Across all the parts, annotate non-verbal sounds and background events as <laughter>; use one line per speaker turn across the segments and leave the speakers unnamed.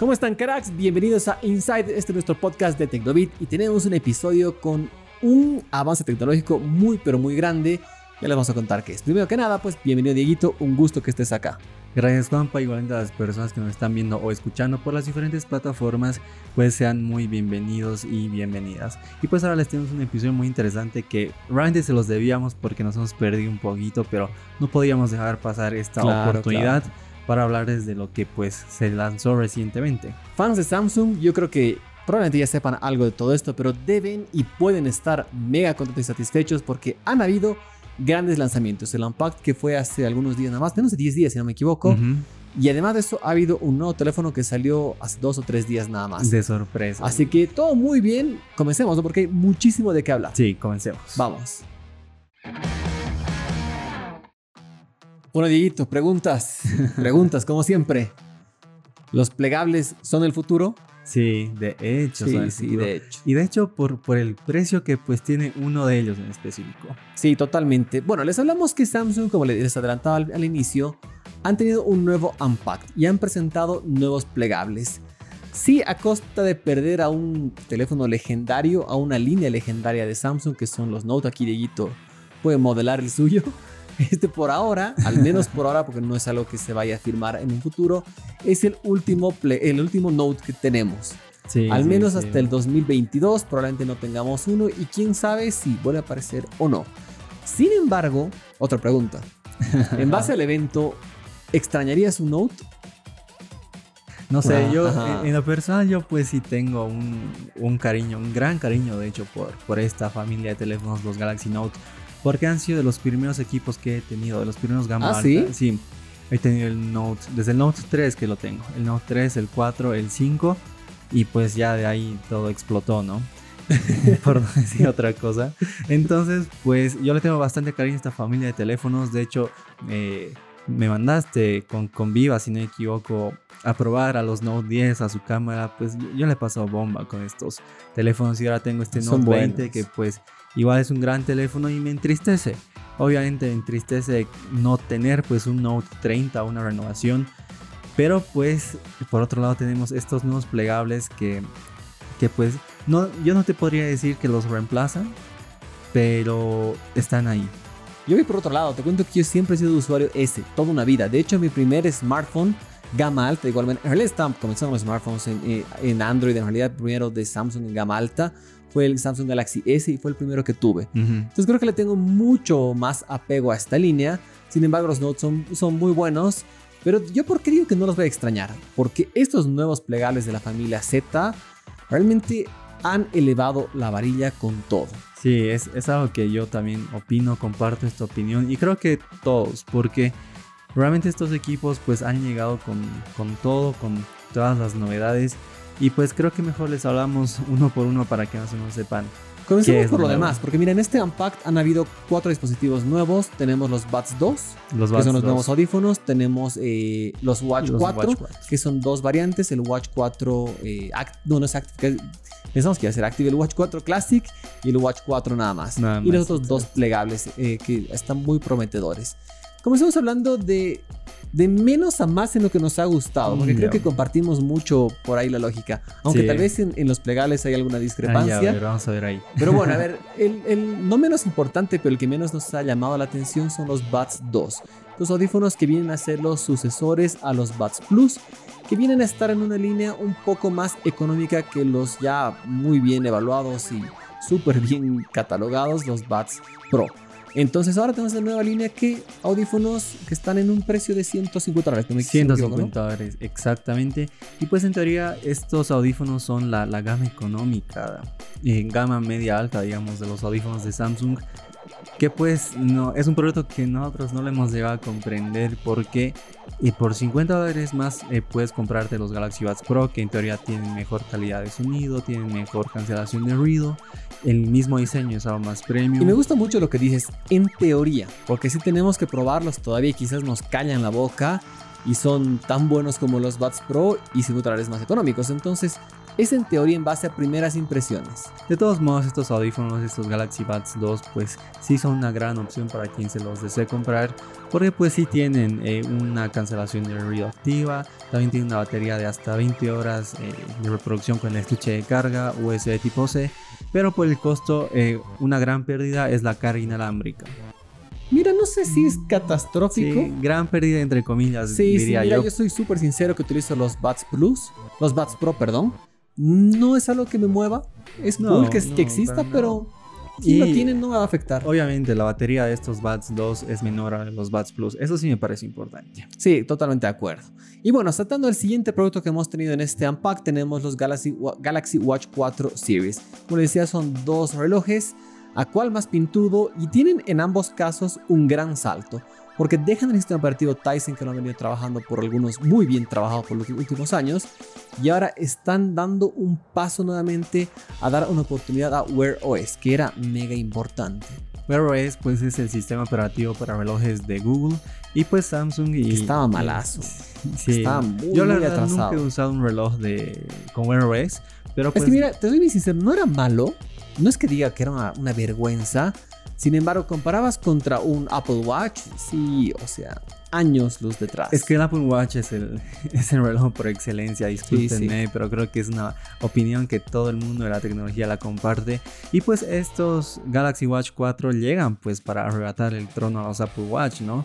¿Cómo están cracks? Bienvenidos a Inside, este es nuestro podcast de Tecnobit y tenemos un episodio con un avance tecnológico muy pero muy grande. Ya les vamos a contar qué es. Primero que nada, pues bienvenido Dieguito, un gusto que estés acá.
Gracias Juanpa, igualmente a las personas que nos están viendo o escuchando por las diferentes plataformas, pues sean muy bienvenidos y bienvenidas. Y pues ahora les tenemos un episodio muy interesante que realmente se los debíamos porque nos hemos perdido un poquito, pero no podíamos dejar pasar esta oportunidad para hablarles de lo que pues se lanzó recientemente.
Fans de Samsung, yo creo que probablemente ya sepan algo de todo esto, pero deben y pueden estar mega contentos y satisfechos porque han habido grandes lanzamientos. El Unpacked que fue hace algunos días nada más, menos de 10 días si no me equivoco. Y además de eso, ha habido un nuevo teléfono que salió hace dos o tres días nada más.
De sorpresa.
Así que todo muy bien. Comencemos, ¿no? Porque hay muchísimo de qué hablar.
Sí, comencemos.
Vamos. Bueno, Dieguito, preguntas. <laughs> preguntas, como siempre. ¿Los plegables son el futuro?
Sí, de hecho.
Sí, sí, de hecho.
Y de hecho, por, por el precio que pues tiene uno de ellos en específico.
Sí, totalmente. Bueno, les hablamos que Samsung, como les adelantaba al, al inicio, han tenido un nuevo Unpacked y han presentado nuevos plegables. Sí, a costa de perder a un teléfono legendario, a una línea legendaria de Samsung, que son los Note. Aquí Dieguito puede modelar el suyo. Este por ahora, al menos por ahora, porque no es algo que se vaya a firmar en un futuro, es el último, el último Note que tenemos.
Sí,
al menos
sí.
hasta el 2022 probablemente no tengamos uno y quién sabe si vuelve a aparecer o no. Sin embargo, otra pregunta. En <laughs> base al evento, ¿extrañarías un Note?
No sé, yo
ajá.
en lo personal yo pues sí tengo un, un cariño, un gran cariño de hecho por, por esta familia de teléfonos, los Galaxy Note, porque han sido de los primeros equipos que he tenido, de los primeros gama
¿Ah, sí?
Sí, he tenido el Note, desde el Note 3 que lo tengo, el Note 3, el 4, el 5 y pues ya de ahí todo explotó, ¿no? <laughs> por no decir otra cosa. Entonces, pues yo le tengo bastante cariño a esta familia de teléfonos. De hecho, eh, me mandaste con, con Viva, si no me equivoco, a probar a los Note 10, a su cámara. Pues yo, yo le he pasado bomba con estos teléfonos y ahora tengo este
Son
Note 20
buenos.
que pues igual es un gran teléfono y me entristece. Obviamente me entristece no tener pues un Note 30, una renovación. Pero pues por otro lado tenemos estos nuevos plegables que, que pues no, yo no te podría decir que los reemplazan, pero están ahí.
Yo voy por otro lado, te cuento que yo siempre he sido usuario S, toda una vida. De hecho, mi primer smartphone gama alta, igualmente, en realidad comenzando los smartphones en, eh, en Android, en realidad primero de Samsung en gama alta fue el Samsung Galaxy S y fue el primero que tuve. Entonces creo que le tengo mucho más apego a esta línea. Sin embargo, los Notes son, son muy buenos. Pero yo por qué digo que no los voy a extrañar. Porque estos nuevos plegables de la familia Z realmente han elevado la varilla con todo.
Sí, es, es algo que yo también opino, comparto esta opinión y creo que todos, porque realmente estos equipos pues han llegado con, con todo, con todas las novedades y pues creo que mejor les hablamos uno por uno para que más o menos sepan. ¿Qué
Comencemos por lo
nuevo?
demás, porque mira, en este Unpacked han habido cuatro dispositivos nuevos. Tenemos los Buds 2,
Los
que
Buds
son los
2.
nuevos audífonos. Tenemos eh, los Watch
Los
4,
Watch 4.
que son dos variantes. El Watch 4, eh, Act- no, no es Active, que- pensamos que iba a ser Active. El Watch 4 Classic y el Watch 4 nada más.
Nada
y los otros dos plegables eh, que están muy prometedores. Comencemos hablando de, de menos a más en lo que nos ha gustado, porque
Mm,
creo que compartimos mucho por ahí la lógica. Aunque
Sí.
tal vez en, en los plegables hay alguna
Ah,
discrepancia.
ya, a ver, vamos a ver ahí.
Pero bueno, a <laughs> ver, el, el no menos importante, pero el que menos nos ha llamado la atención son los Buds 2. Los audífonos que vienen a ser los sucesores a los Buds Plus, que vienen a estar en una línea un poco más económica que los ya muy bien evaluados y súper bien catalogados, los Buds Pro. Entonces ahora tenemos una nueva línea que audífonos que están en un precio de 150 dólares. no me- si no me equivoco, ¿no?
150 dólares, exactamente. Y pues en teoría estos audífonos son la, la gama económica, eh, gama media alta, digamos, de los audífonos de Samsung. Que pues no, es un producto que nosotros no le hemos llegado a comprender porque eh, por 50 dólares más eh, puedes comprarte los Galaxy Buds Pro que en teoría tienen mejor calidad de sonido, tienen mejor cancelación de ruido, el mismo diseño es algo más premium.
Y me gusta mucho lo que dices, en teoría, porque si tenemos que probarlos todavía y quizás nos callan la boca y son tan buenos como los Buds Pro y 50 dólares más económicos. Entonces, es en teoría en base a primeras impresiones.
De todos modos, estos audífonos, estos Galaxy Buds 2, pues sí son una gran opción para quien se los desee comprar, porque pues sí tienen eh, una cancelación de ruido activa, también tienen una batería de hasta 20 horas eh, de reproducción con el estuche de carga USB tipo C, pero por el costo, eh, una gran pérdida es la carga inalámbrica.
Mira, no sé si es catastrófico.
Sí, gran pérdida entre comillas,
Sí,
diría
sí, mira,
yo.
yo. soy súper sincero que utilizo los Buds Plus, los Buds Pro, perdón. No es algo que me mueva. Es
No,
cool que,
no,
que exista,
para nada.
pero si
Y-
lo tienen no me va a afectar.
Obviamente la batería de estos Buds 2 es menor a los Buds Plus, eso sí me parece importante.
Sí, totalmente de acuerdo. Y bueno, saltando al siguiente producto que hemos tenido en este Unpack, tenemos los Galaxy, Galaxy Watch 4 Series. Como les decía, son dos relojes, a cual más pintudo, y tienen en ambos casos un gran salto. Porque dejan el sistema operativo Tyson que lo han venido trabajando por algunos muy bien trabajados por los últimos años. Y ahora están dando un paso nuevamente a dar una oportunidad a Wear OS, que era mega importante.
Wear OS pues es el sistema operativo para relojes de Google y pues Samsung y
Que estaba malazo.
Sí.
Estaba muy,
Yo la
muy
verdad nunca
atrasado.
he usado un reloj de con Wear OS, pero pues
es que mira, te soy bien sincero, no era malo. No es que diga que era una, una vergüenza. Sin embargo, comparabas contra un Apple Watch, sí, o sea, años luz detrás.
es que el Apple Watch es el, <laughs> es el reloj por excelencia, discúlpenme, pero creo que es una opinión que todo el mundo de la tecnología la comparte. Y pues estos Galaxy Watch 4 llegan pues para arrebatar el trono a los Apple Watch, ¿no?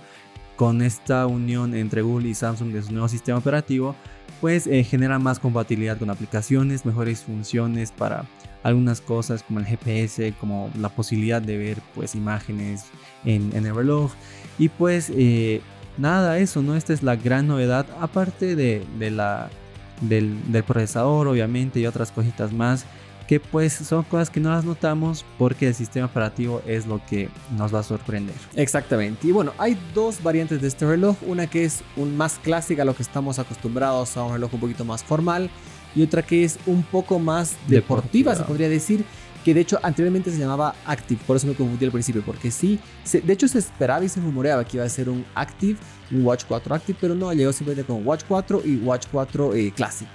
Con esta unión entre Google y Samsung de su nuevo sistema operativo, pues eh, genera más compatibilidad con aplicaciones, mejores funciones para algunas cosas como el GPS, como la posibilidad de ver pues imágenes en, en el reloj. Y pues eh, nada, eso, ¿no? Esta es la gran novedad, aparte de, de la, del, del procesador, obviamente, y otras cositas más, que pues son cosas que no las notamos porque el sistema operativo es lo que nos va a sorprender.
Exactamente. Y bueno, hay dos variantes de este reloj. Una que es un más clásica a lo que estamos acostumbrados a un reloj un poquito más formal. Y otra que es un poco más deportiva,
Deportiva.
se podría decir. Que de hecho anteriormente se llamaba Active. Por eso me confundí al principio. Porque sí, se- de hecho se esperaba y se rumoreaba que iba a ser un Active, un Watch 4 Active. Pero no, llegó simplemente con Watch 4 y Watch 4 eh, Classic.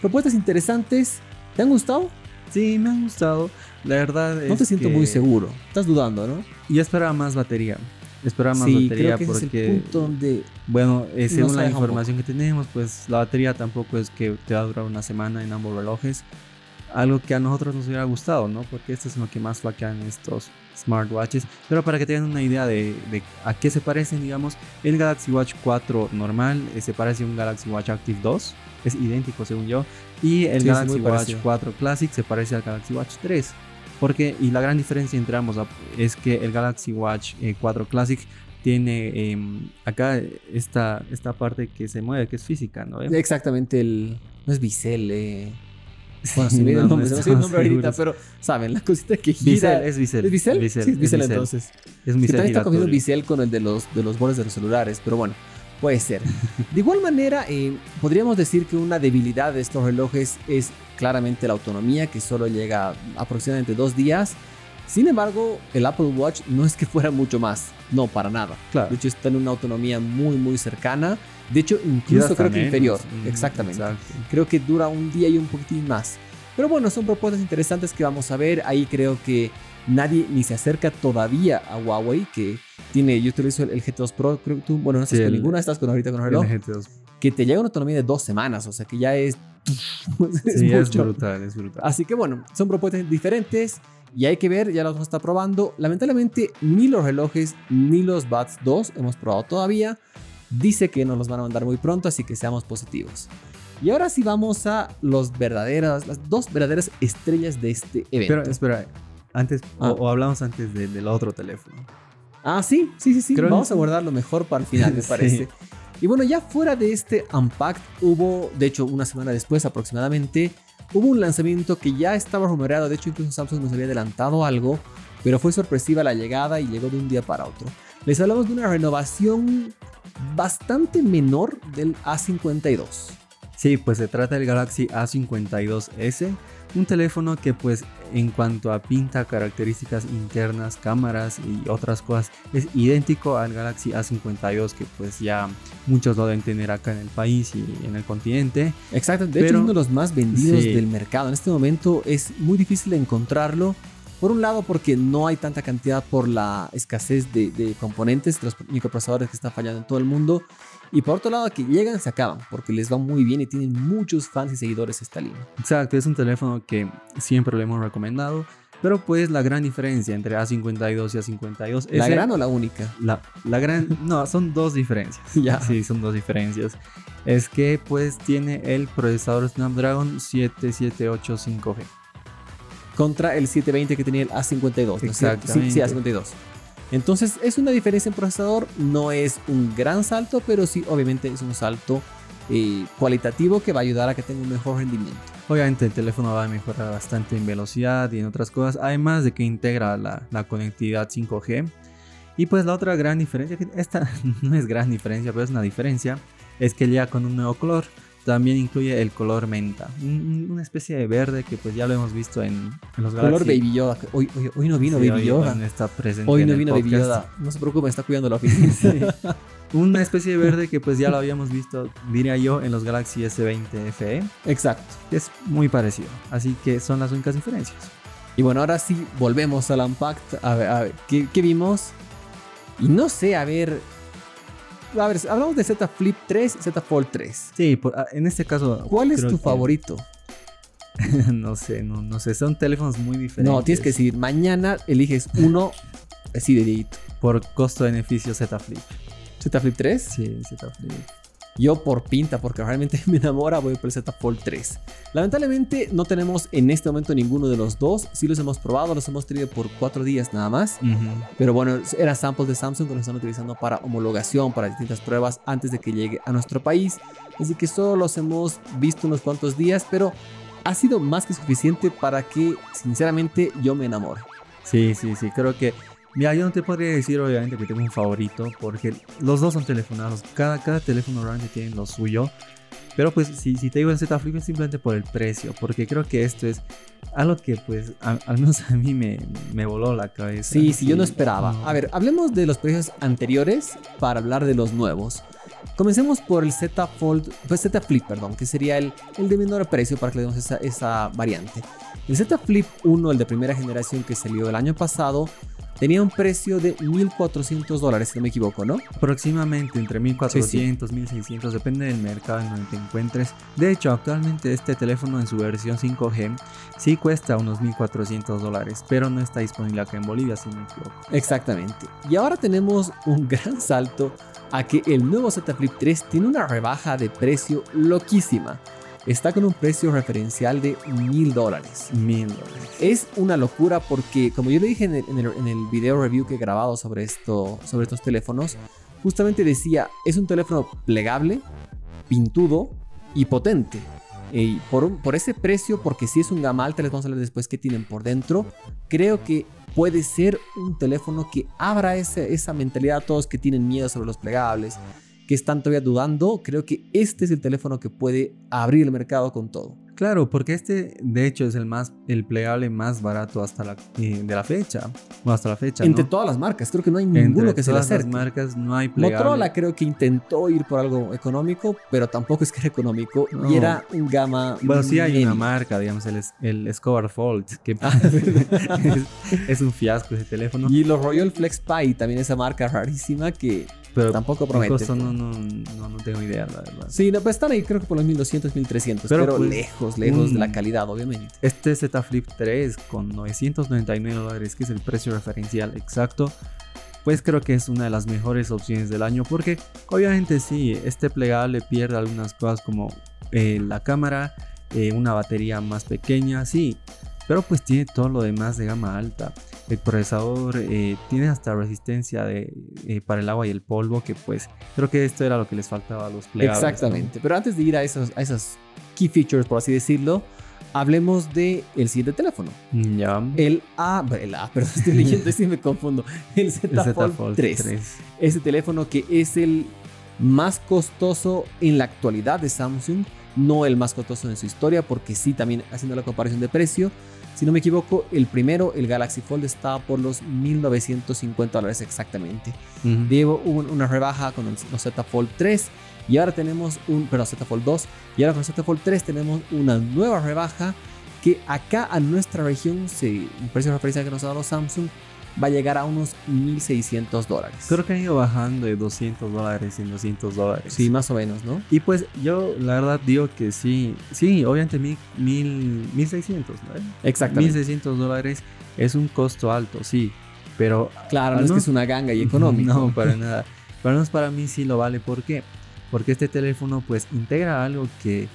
Propuestas interesantes. ¿Te han gustado?
Sí, me han gustado. La verdad
No
es
te siento
que
muy seguro. Estás dudando, ¿no?
Yo esperaba más batería. Esperaba más
sí,
batería
creo que ese es
porque,
el punto donde
bueno, eh, según
se
la información que tenemos, pues la batería tampoco es que te va a durar una semana en ambos relojes. Algo que a nosotros nos hubiera gustado, ¿no? Porque esto es lo que más flaquean estos smartwatches. Pero para que tengan una idea de, de a qué se parecen, digamos, el Galaxy Watch 4 normal eh, se parece a un Galaxy Watch Active 2. Es idéntico según yo. Y el
Sí,
Galaxy Watch
parecido.
4 Classic se parece al Galaxy Watch 3. Porque, y la gran diferencia entre ambos ap- es que el Galaxy Watch eh, 4 Classic tiene em, acá esta, esta parte que se mueve, que es física, ¿no?
Exactamente el. No es Bisel, eh. Bueno,
Sí,
se me dio
no,
el nombre,
no
se me el nombre ahorita, pero saben, la cosita que gira.
Es Bisel.
¿Es Bisel?
Bisel,
sí, es
es
Bisel
Bisel.
entonces.
Es
Que
Bisel
también está cogiendo el
giratorio.
Bisel con el de los, de los bordes de los celulares, pero bueno, puede ser. De igual manera, eh, podríamos decir que una debilidad de estos relojes es claramente la autonomía, que solo llega aproximadamente dos días. Sin embargo, el Apple Watch no es que fuera mucho más, no, para nada.
Claro.
De hecho, está en una autonomía muy, muy cercana. De hecho, incluso creo que
menos.
inferior.
Mm,
Exactamente.
exacto.
Creo que dura un día y un poquitín más. Pero bueno, son propuestas interesantes que vamos a ver. Ahí creo que nadie ni se acerca todavía a Huawei, que tiene, yo utilizo el, el GT2 Pro, creo que tú, bueno, no estás
Sí,
con
el-
ninguna, estás con ahorita con el reloj,
El GT2.
que te llega una autonomía de dos semanas, o sea que ya es... <laughs> es
Sí, es
mucho.
brutal, es brutal.
Así que bueno, son propuestas diferentes y hay que ver, ya los vamos a estar probando. Lamentablemente, ni los relojes ni los Buds 2 hemos probado todavía. Dice que nos los van a mandar muy pronto, así que seamos positivos. Y ahora sí vamos a los verdaderas, las dos verdaderas estrellas de este evento.
Pero espera, antes, o-
Ah.
o, hablamos antes de- del otro teléfono.
Ah, sí, sí, sí, sí.
Creo
Vamos
que
a
sí.
guardarlo mejor para el final, me <laughs>
Sí.
parece. Y bueno, ya fuera de este Unpacked, hubo, de hecho, una semana después aproximadamente, hubo un lanzamiento que ya estaba rumoreado. De hecho, incluso Samsung nos había adelantado algo, pero fue sorpresiva la llegada y llegó de un día para otro. Les hablamos de una renovación bastante menor del A52.
Sí, pues se trata del Galaxy A52s, un teléfono que pues en cuanto a pinta, características internas, cámaras y otras cosas es idéntico al Galaxy A52 que pues ya muchos lo deben tener acá en el país y en el continente.
Exacto, de hecho es uno de los más vendidos del mercado. En este momento es muy difícil encontrarlo. Por un lado, porque no hay tanta cantidad por la escasez de, de componentes, de los microprocesadores que están fallando en todo el mundo. Y por otro lado, que llegan, se acaban, porque les va muy bien y tienen muchos fans y seguidores esta línea.
Exacto, es un teléfono que siempre le hemos recomendado. Pero pues la gran diferencia entre A52 y A52
es... ¿La gran o la única?
La, la gran... <laughs> no, son dos diferencias. <laughs>
ya.
Sí, son dos diferencias. Es que pues tiene el procesador Snapdragon 7785G.
Contra el 720 que tenía el A52.
Exacto.
Sí, sí, A52. Entonces es una diferencia en procesador, no es un gran salto, pero sí obviamente es un salto eh, cualitativo que va a ayudar a que tenga un mejor rendimiento.
Obviamente el teléfono va a mejorar bastante en velocidad y en otras cosas, además de que integra la, conectividad 5G. Y pues la otra gran diferencia, esta <laughs> no es gran diferencia, pero es una diferencia, es que ya con un nuevo color también incluye el color menta, una especie de verde que pues ya lo hemos visto en, en los
Color Baby Yoda. Hoy, hoy, no vino Baby Yoda.
está presente
hoy no vino Baby Yoda. No se preocupe, está cuidando la <laughs> oficina.
Una especie de verde que pues ya lo habíamos visto, diría yo, en los Galaxy S20 FE.
Exacto.
Es muy parecido. Así que son las únicas diferencias.
Y bueno, ahora sí, volvemos al Unpacked. A ver, a ver, ¿qué, qué vimos? Y no sé, a ver, a ver, hablamos de Z Flip 3 y Z Fold 3.
Sí, ah, en este caso.
¿Cuál es tu favorito? <laughs>
no sé, no, no sé. Son teléfonos muy diferentes.
No, tienes que decir, mañana eliges uno así de dedito.
Por costo-beneficio Z Flip.
¿Z Flip 3?
Sí, Z Flip.
Yo por pinta, porque realmente <laughs> me enamora, voy por el Z Fold 3. Lamentablemente no tenemos en este momento ninguno de los dos. Sí los hemos probado, los hemos tenido por cuatro días nada más. Pero bueno, eran samples de Samsung que los están utilizando para homologación, para distintas pruebas antes de que llegue a nuestro país. Así que solo los hemos visto unos cuantos días, pero ha sido más que suficiente para que sinceramente yo me enamore.
Sí, sí, sí, creo que Mira, yo no te podría decir obviamente que tengo un favorito, porque los dos son telefonados. Cada, cada teléfono realmente tiene lo suyo. Pero pues si, si te digo el Z Flip es simplemente por el precio, porque creo que esto es algo que pues al menos a mí me, me, voló la cabeza.
Sí, sí, yo no esperaba. A ver, hablemos de los precios anteriores para hablar de los nuevos. Comencemos por el Z Fold, pues Z Flip, perdón, que sería el, el de menor precio para que le demos esa, esa variante. El Z Flip 1, el de primera generación que salió el año pasado, tenía un precio de 1.400 dólares, si no me equivoco, ¿no?
Aproximadamente entre 1.400, 1.600, depende del mercado en donde te encuentres. De hecho, actualmente este teléfono en su versión 5G sí cuesta unos 1.400 dólares, pero no está disponible acá en Bolivia, si no me equivoco.
Exactamente. Y ahora tenemos un <laughs> gran salto a que el nuevo Z Flip 3 tiene una rebaja de precio loquísima está con un precio referencial de mil dólares.
Mil dólares.
Es una locura porque, como yo le dije en el, en, el, video review que he grabado sobre, esto, sobre estos teléfonos, justamente decía, es un teléfono plegable, pintudo y potente. Y por, por ese precio, porque si es un gama alta, les vamos a hablar después qué tienen por dentro, creo que puede ser un teléfono que abra esa mentalidad a todos que tienen miedo sobre los plegables, que están todavía dudando, creo que este es el teléfono que puede abrir el mercado con todo.
Claro, porque este de hecho es el más el plegable más barato hasta la eh, de la fecha, o hasta la fecha.
Entre todas las marcas, creo que no hay ninguno que se le acerque.
las marcas no hay plegable.
Motorola creo que intentó ir por algo económico, pero tampoco es que era económico y era un gama.
Bueno, sí hay una marca, digamos el, el Escobar Fold, que <laughs> ah. <laughs> es, un fiasco ese teléfono.
Y los Royal Flex Pi, también esa marca rarísima que pero tampoco promete.
no, no, no, no, tengo idea, la verdad.
Sí, pues están ahí creo que por los 1200, 1300, pero, pues, lejos, lejos de la calidad, obviamente.
Este Z Flip 3 con 999 dólares, que es el precio referencial exacto, pues creo que es una de las mejores opciones del año porque obviamente sí, este plegable pierde algunas cosas como eh, la cámara, eh, una batería más pequeña, sí, pero pues tiene todo lo demás de gama alta. El procesador eh, tiene hasta resistencia de, eh, para el agua y el polvo, que pues creo que esto era lo que les faltaba a los plegables.
Exactamente, pero antes de ir a esos, a esos key features, por así decirlo, hablemos del el siguiente teléfono.
Ya.
El A, el A, <laughs> perdón, estoy leyendo y me confundo. El Z, Fold, 3. 3. Ese teléfono que es el más costoso en la actualidad de Samsung no el más costoso en su historia, porque sí, también haciendo la comparación de precio, si no me equivoco, el primero, el Galaxy Fold, estaba por los 1950 dólares exactamente. Luego hubo una rebaja con los Z Fold 3 y ahora tenemos un, perdón, Z Fold 2 y ahora con Z Fold 3 tenemos una nueva rebaja que acá a nuestra región, se, el precio de referencia que nos ha dado Samsung, va a llegar a unos 1.600 dólares.
Creo que han ido bajando de 200 dólares en 200 dólares.
Sí, más o menos, ¿no?
Y pues yo la verdad digo que sí, sí, obviamente 1.600, ¿no?
Exactamente.
1.600 dólares es un costo alto, sí, pero...
Claro, no, es que es una ganga y económico. <laughs>
No, para nada. Pero no para mí sí lo vale. ¿Por qué? Porque este teléfono pues integra algo que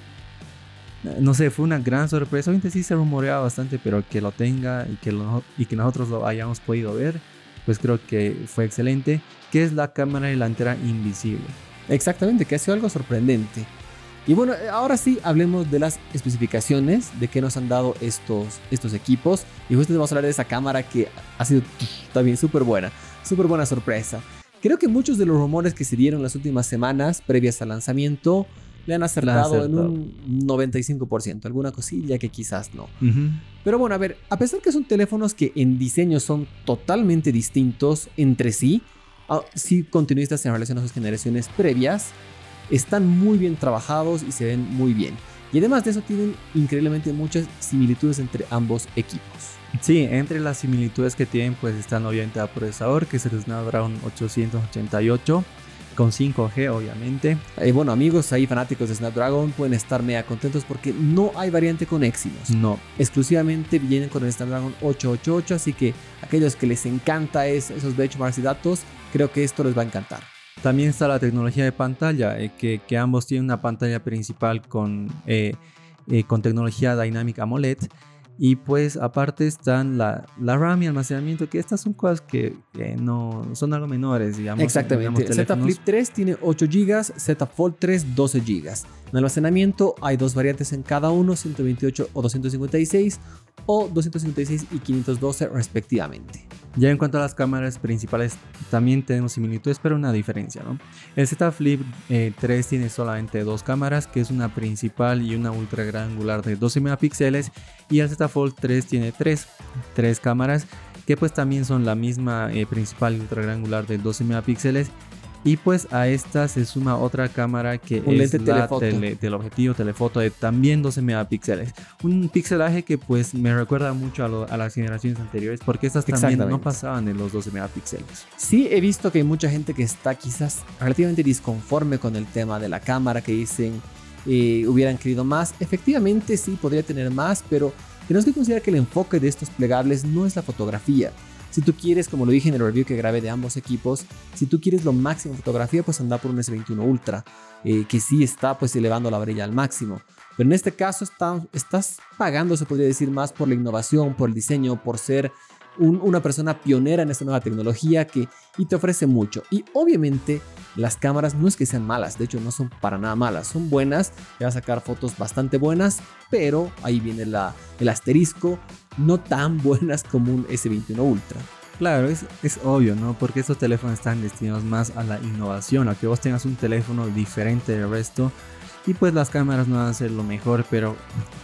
no sé, fue una gran sorpresa. Obviamente sí se rumoreaba bastante, pero que lo tenga y que, y que nosotros lo hayamos podido ver, pues creo que fue excelente. Que es la cámara delantera invisible.
Exactamente, que ha sido algo sorprendente. Y bueno, ahora sí hablemos de las especificaciones, de qué nos han dado estos, estos equipos. Y justo vamos a hablar de esa cámara que ha sido <laughs> también súper buena, súper buena sorpresa. Creo que muchos de los rumores que se dieron las últimas semanas previas al lanzamiento le han acertado, en un 95%, alguna cosilla que quizás no. Pero bueno, a ver, a pesar que son teléfonos que en diseño son totalmente distintos entre sí, ah, si continuistas en relación a sus generaciones previas, están muy bien trabajados y se ven muy bien. Y además de eso tienen increíblemente muchas similitudes entre ambos equipos.
Sí, entre las similitudes que tienen pues están obviamente el procesador que es el Snapdragon 888 con 5G obviamente.
Y bueno amigos, ahí fanáticos de Snapdragon pueden estar mega contentos porque no hay variante con Exynos.
No.
Exclusivamente vienen con el Snapdragon 888, así que aquellos que les encanta esos benchmarks y datos, creo que esto les va a encantar.
También está la tecnología de pantalla, eh, que, que, ambos tienen una pantalla principal con, eh, eh, con tecnología Dynamic AMOLED y pues aparte están la, la RAM y almacenamiento, que estas son cosas que no son algo menores, digamos.
Exactamente. Z Flip 3 tiene 8 GB, Z Fold 3 12 GB. En almacenamiento hay dos variantes en cada uno, 128 o 256 o 256 y 512 respectivamente.
Ya en cuanto a las cámaras principales, también tenemos similitudes, pero una diferencia, ¿no? El Z Flip 3 eh, tiene solamente dos cámaras, que es una principal y una ultra gran angular de 12 megapíxeles, y el Z Fold 3 tiene tres, tres cámaras, que pues también son la misma eh, principal y ultra gran angular de 12 megapíxeles y pues a esta se suma otra cámara que es la del objetivo telefoto de también 12 megapíxeles. Un pixelaje que pues me recuerda mucho a, las generaciones anteriores porque estas también no pasaban de los 12 megapíxeles.
Sí, he visto que hay mucha gente que está quizás relativamente disconforme con el tema de la cámara, que dicen eh, hubieran querido más. Efectivamente sí, podría tener más, pero tenemos que considerar que el enfoque de estos plegables no es la fotografía. Si tú quieres, como lo dije en el review que grabé de ambos equipos, si tú quieres lo máximo en fotografía, pues anda por un S21 Ultra, eh, que sí está pues elevando la varilla al máximo. Pero en este caso estás pagando, se podría decir, más por la innovación, por el diseño, por ser una persona pionera en esta nueva tecnología que y te ofrece mucho. Y obviamente las cámaras no es que sean malas, de hecho no son para nada malas, son buenas, te va a sacar fotos bastante buenas, pero ahí viene el asterisco, no tan <laughs> buenas como un S21 Ultra.
Claro, es, obvio, ¿no? Porque estos teléfonos están destinados más a la innovación, a que vos tengas un teléfono diferente del resto. Y pues las cámaras no van a ser lo mejor, pero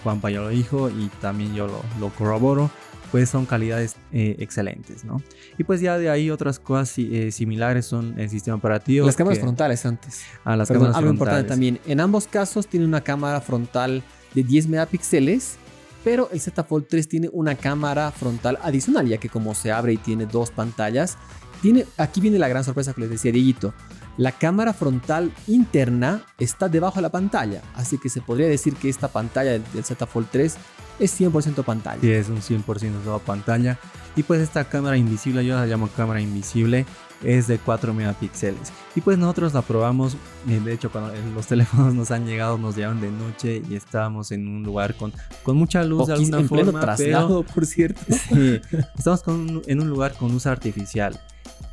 Juanpa ya lo dijo y también yo lo corroboro pues son calidades eh, excelentes, ¿no? Y pues ya de ahí otras cosas eh, similares son el sistema operativo.
Las cámaras frontales antes.
Ah, las cámaras
algo importante también. En ambos casos tiene una cámara frontal de 10 megapíxeles, pero el Z Fold 3 tiene una cámara frontal adicional, ya que como se abre y tiene dos pantallas, tiene, aquí viene la gran sorpresa que les decía Dieguito. La cámara frontal interna está debajo de la pantalla, así que se podría decir que esta pantalla del Z Fold 3 es 100% pantalla.
Sí, es un 100% toda pantalla. Y pues esta cámara invisible, yo la llamo cámara invisible, es de 4 megapíxeles. Y pues nosotros la probamos, eh, de hecho cuando los <laughs> teléfonos nos han llegado, nos llegaron de noche y estábamos en un lugar con, con mucha luz de alguna
en
forma.
traslado, por cierto. <laughs>
Sí, estamos en un lugar con luz artificial.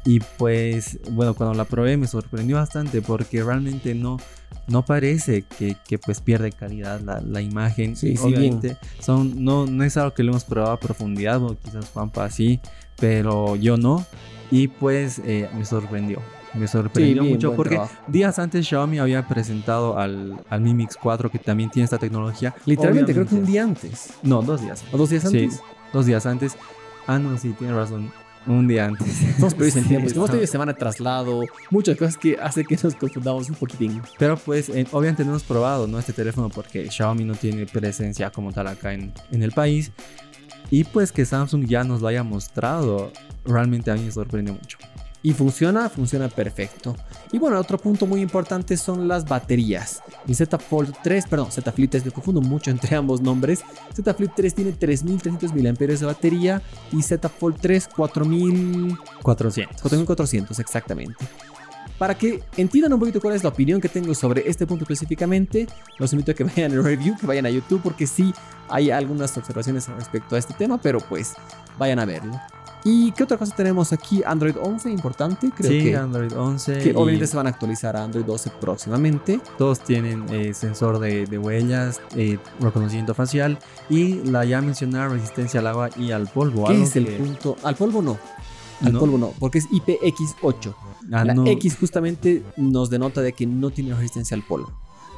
Y pues, bueno, cuando la probé me sorprendió bastante porque realmente no, no parece que, que pues pierde calidad la, la imagen.
Sí, Obviamente,
son, no, no es algo que lo hemos probado a profundidad, o quizás Juanpa sí, pero yo no. Y pues eh, me sorprendió. me sorprendió
Sí, bien,
mucho porque
trabajo.
días antes Xiaomi había presentado al, al Mi Mix 4 que también tiene esta tecnología.
Literalmente, creo que un
Obviamente-
día antes.
No, dos días.
¿O dos días
Sí,
antes?
dos días antes. Ah, no, sí, tiene razón. Un día antes.
Estamos <laughs> perdidos en tiempo. Hemos tenido semana de traslado, muchas cosas que hace que nos confundamos un poquitín.
Pero pues eh, obviamente no hemos probado ¿no? este teléfono porque Xiaomi no tiene presencia como tal acá en, en el país. Y pues que Samsung ya nos lo haya mostrado, realmente a mí me sorprende mucho.
Y funciona, funciona perfecto. Y bueno, otro punto muy importante son las baterías. El Z Fold 3, perdón, Z Flip 3, me confundo mucho entre ambos nombres. Z Flip 3 tiene 3300 mAh de batería y Z Fold 3 4000
400.
4400 exactamente. Para que entiendan un poquito cuál es la opinión que tengo sobre este punto específicamente, los invito a que <laughs> vayan al review, que vayan a YouTube, porque sí hay algunas observaciones respecto a este tema, pero pues vayan a verlo. ¿Y qué otra cosa tenemos aquí? Android 11, importante, creo
sí,
que,
Android 11.
que obviamente se van a actualizar a Android 12 próximamente.
Todos tienen eh, sensor de, de huellas, eh, reconocimiento facial y la ya mencionada resistencia al agua y al polvo.
¿Qué es el
que-
punto? Al polvo no. Al
¿No?
polvo no, porque es IPX8.
Ah,
la
no,
X justamente nos denota de que no tiene resistencia al polvo.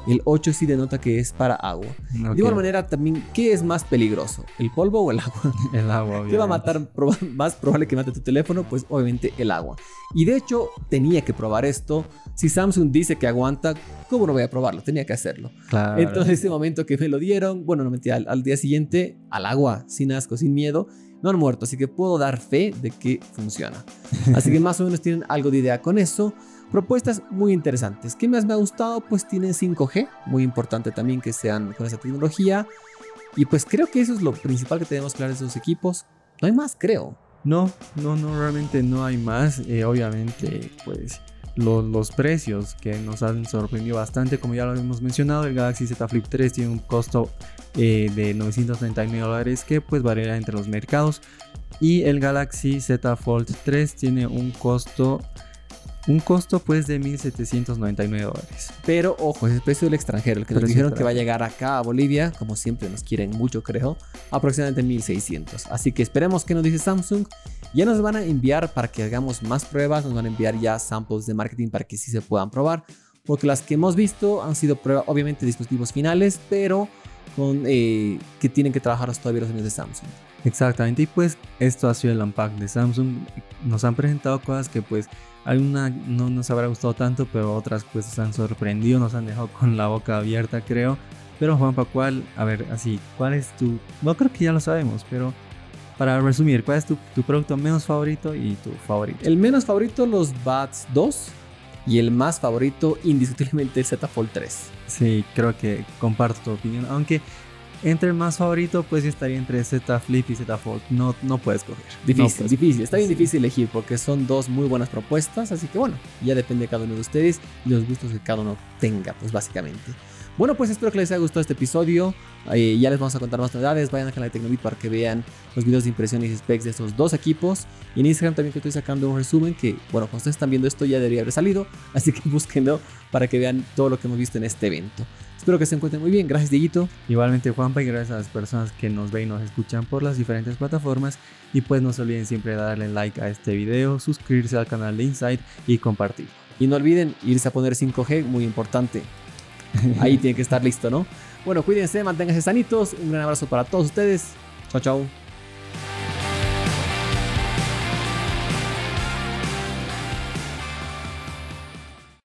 El 8 sí denota que es para agua. De igual manera, también, ¿qué es más peligroso? ¿El polvo o el agua? <laughs>
El agua,
¿Qué va a
obviamente.
matar? proba- más probable que mate tu teléfono? Pues obviamente el agua. Y de hecho, tenía que probar esto. Si Samsung dice que aguanta, ¿cómo no voy a probarlo? Tenía que hacerlo.
Claro.
Entonces, ese momento que me lo dieron, bueno, no mentira, al, al día siguiente, al agua, sin asco, sin miedo, no han muerto. Así que puedo dar fe de que funciona. Así que <laughs> más o menos tienen algo de idea con eso. Propuestas muy interesantes. ¿Qué más me ha gustado? Pues tienen 5G, muy importante también que sean con esa tecnología. Y pues creo que eso es lo principal que tenemos claro de esos equipos. No hay más, creo.
No, no, no, realmente no hay más. Eh, obviamente, pues lo- los precios que nos han sorprendido bastante, como ya lo hemos mencionado, el Galaxy Z Flip 3 tiene un costo eh, de 939 dólares que pues variará entre los mercados. Y el Galaxy Z Fold 3 tiene un costo, un costo pues de 1799 dólares.
Pero ojo, es el precio del extranjero. El que nos dijeron que va a llegar acá a Bolivia, como siempre nos quieren mucho, creo, aproximadamente 1600. Así que esperemos que nos dice Samsung. Ya nos van a enviar para que hagamos más pruebas, nos van a enviar ya samples de marketing para que sí se puedan probar. Porque las que hemos visto han sido pruebas, obviamente dispositivos finales, pero con eh, que tienen que trabajar todavía los años de Samsung.
Exactamente, y pues esto ha sido el unpack de Samsung. Nos han presentado cosas que pues alguna no nos habrá gustado tanto, pero otras pues nos han sorprendido, nos han dejado con la boca abierta, creo. Pero Juanpa, ¿cuál? A ver, así, ¿cuál es tu...? No creo que ya lo sabemos, pero para resumir, ¿cuál es tu, tu producto menos favorito y tu favorito?
El menos favorito, los Buds 2. Y el más favorito, indiscutiblemente, el Z Fold 3.
Sí, creo que comparto tu opinión, aunque entre el más favorito pues estaría entre Z Flip y Z Fold. No, no puedes coger. No
Difícil,
puedes.
difícil. Está bien difícil elegir porque son dos muy buenas propuestas. Así que bueno, ya depende de cada uno de ustedes y los gustos que cada uno tenga, pues básicamente. Bueno, pues espero que les haya gustado este episodio. Eh, ya les vamos a contar más novedades. Vayan al canal de Tecnobit para que vean los videos de impresiones y specs de estos dos equipos. Y en Instagram también que estoy sacando un resumen que, bueno, cuando ustedes están viendo esto ya debería haber salido. <laughs> Así que búsquenlo para que vean todo lo que hemos visto en este evento. Espero que se encuentren muy bien. Gracias, Dieguito.
Igualmente Juanpa y gracias a las personas que nos ven y nos escuchan por las diferentes plataformas y pues no se olviden siempre de darle like a este video, suscribirse al canal de Insight y compartir.
Y no olviden irse a poner 5G, muy importante. Ahí <laughs> tiene que estar listo, ¿no? Bueno, cuídense, manténganse sanitos. Un gran abrazo para todos ustedes. Chao, chao.